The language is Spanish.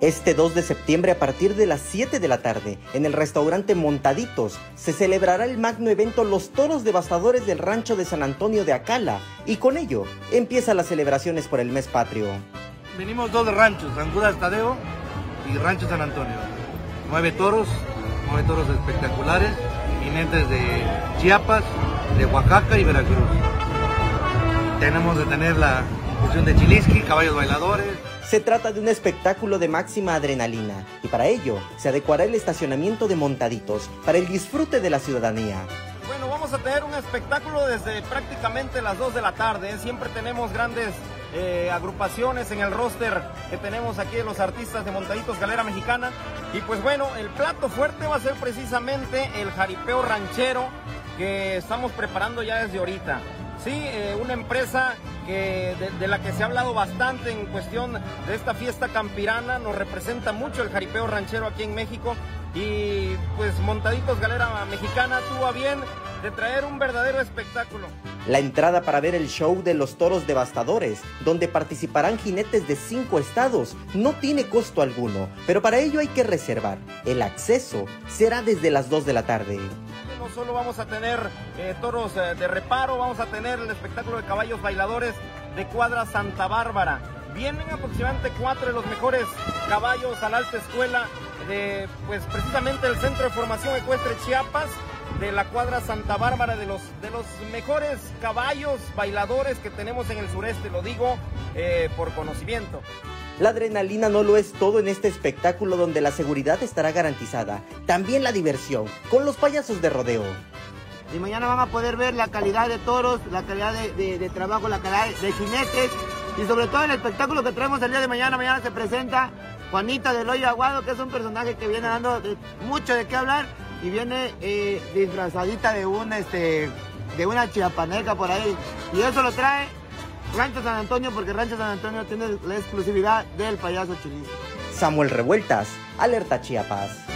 Este 2 de septiembre a partir de las 7 de la tarde, en el restaurante Montaditos, se celebrará el magno evento Los Toros Devastadores del Rancho de San Antonio de Acala y con ello empiezan las celebraciones por el mes patrio. Venimos dos ranchos, Angudas Tadeo y Rancho San Antonio. Nueve toros, nueve toros espectaculares, vinientes de Chiapas, de Oaxaca y Veracruz. Tenemos de tener la función de Chilisqui, caballos bailadores, se trata de un espectáculo de máxima adrenalina y para ello se adecuará el estacionamiento de montaditos para el disfrute de la ciudadanía. Bueno, vamos a tener un espectáculo desde prácticamente las 2 de la tarde. Siempre tenemos grandes eh, agrupaciones en el roster que tenemos aquí de los artistas de Montaditos Galera Mexicana. Y pues bueno, el plato fuerte va a ser precisamente el jaripeo ranchero que estamos preparando ya desde ahorita. Sí, eh, una empresa que, de, la que se ha hablado bastante en cuestión de esta fiesta campirana, nos representa mucho el jaripeo ranchero aquí en México y pues Montaditos Galera Mexicana tuvo a bien de traer un verdadero espectáculo. La entrada para ver el show de los toros devastadores, donde participarán jinetes de cinco estados, no tiene costo alguno, pero para ello hay que reservar. El acceso será desde las 2 de la tarde solo vamos a tener eh, toros eh, de reparo, vamos a tener el espectáculo de caballos bailadores de cuadra Santa Bárbara. Vienen aproximadamente cuatro de los mejores caballos a la alta escuela de, pues precisamente el Centro de Formación Ecuestre Chiapas, de la cuadra Santa Bárbara, de los, de los mejores caballos bailadores que tenemos en el sureste, lo digo eh, por conocimiento. La adrenalina no lo es todo en este espectáculo donde la seguridad estará garantizada, también la diversión, con los payasos de rodeo. Y mañana van a poder ver la calidad de toros, la calidad de, trabajo, la calidad de jinetes y sobre todo el espectáculo que traemos el día de mañana. Mañana se presenta Juanita del Hoyo Aguado, que es un personaje que viene dando mucho de qué hablar y viene eh, disfrazadita de este de una chiapaneca por ahí. Y eso lo trae Rancho San Antonio porque Rancho San Antonio tiene la exclusividad del payaso chilista. Samuel Revueltas, Alerta Chiapas.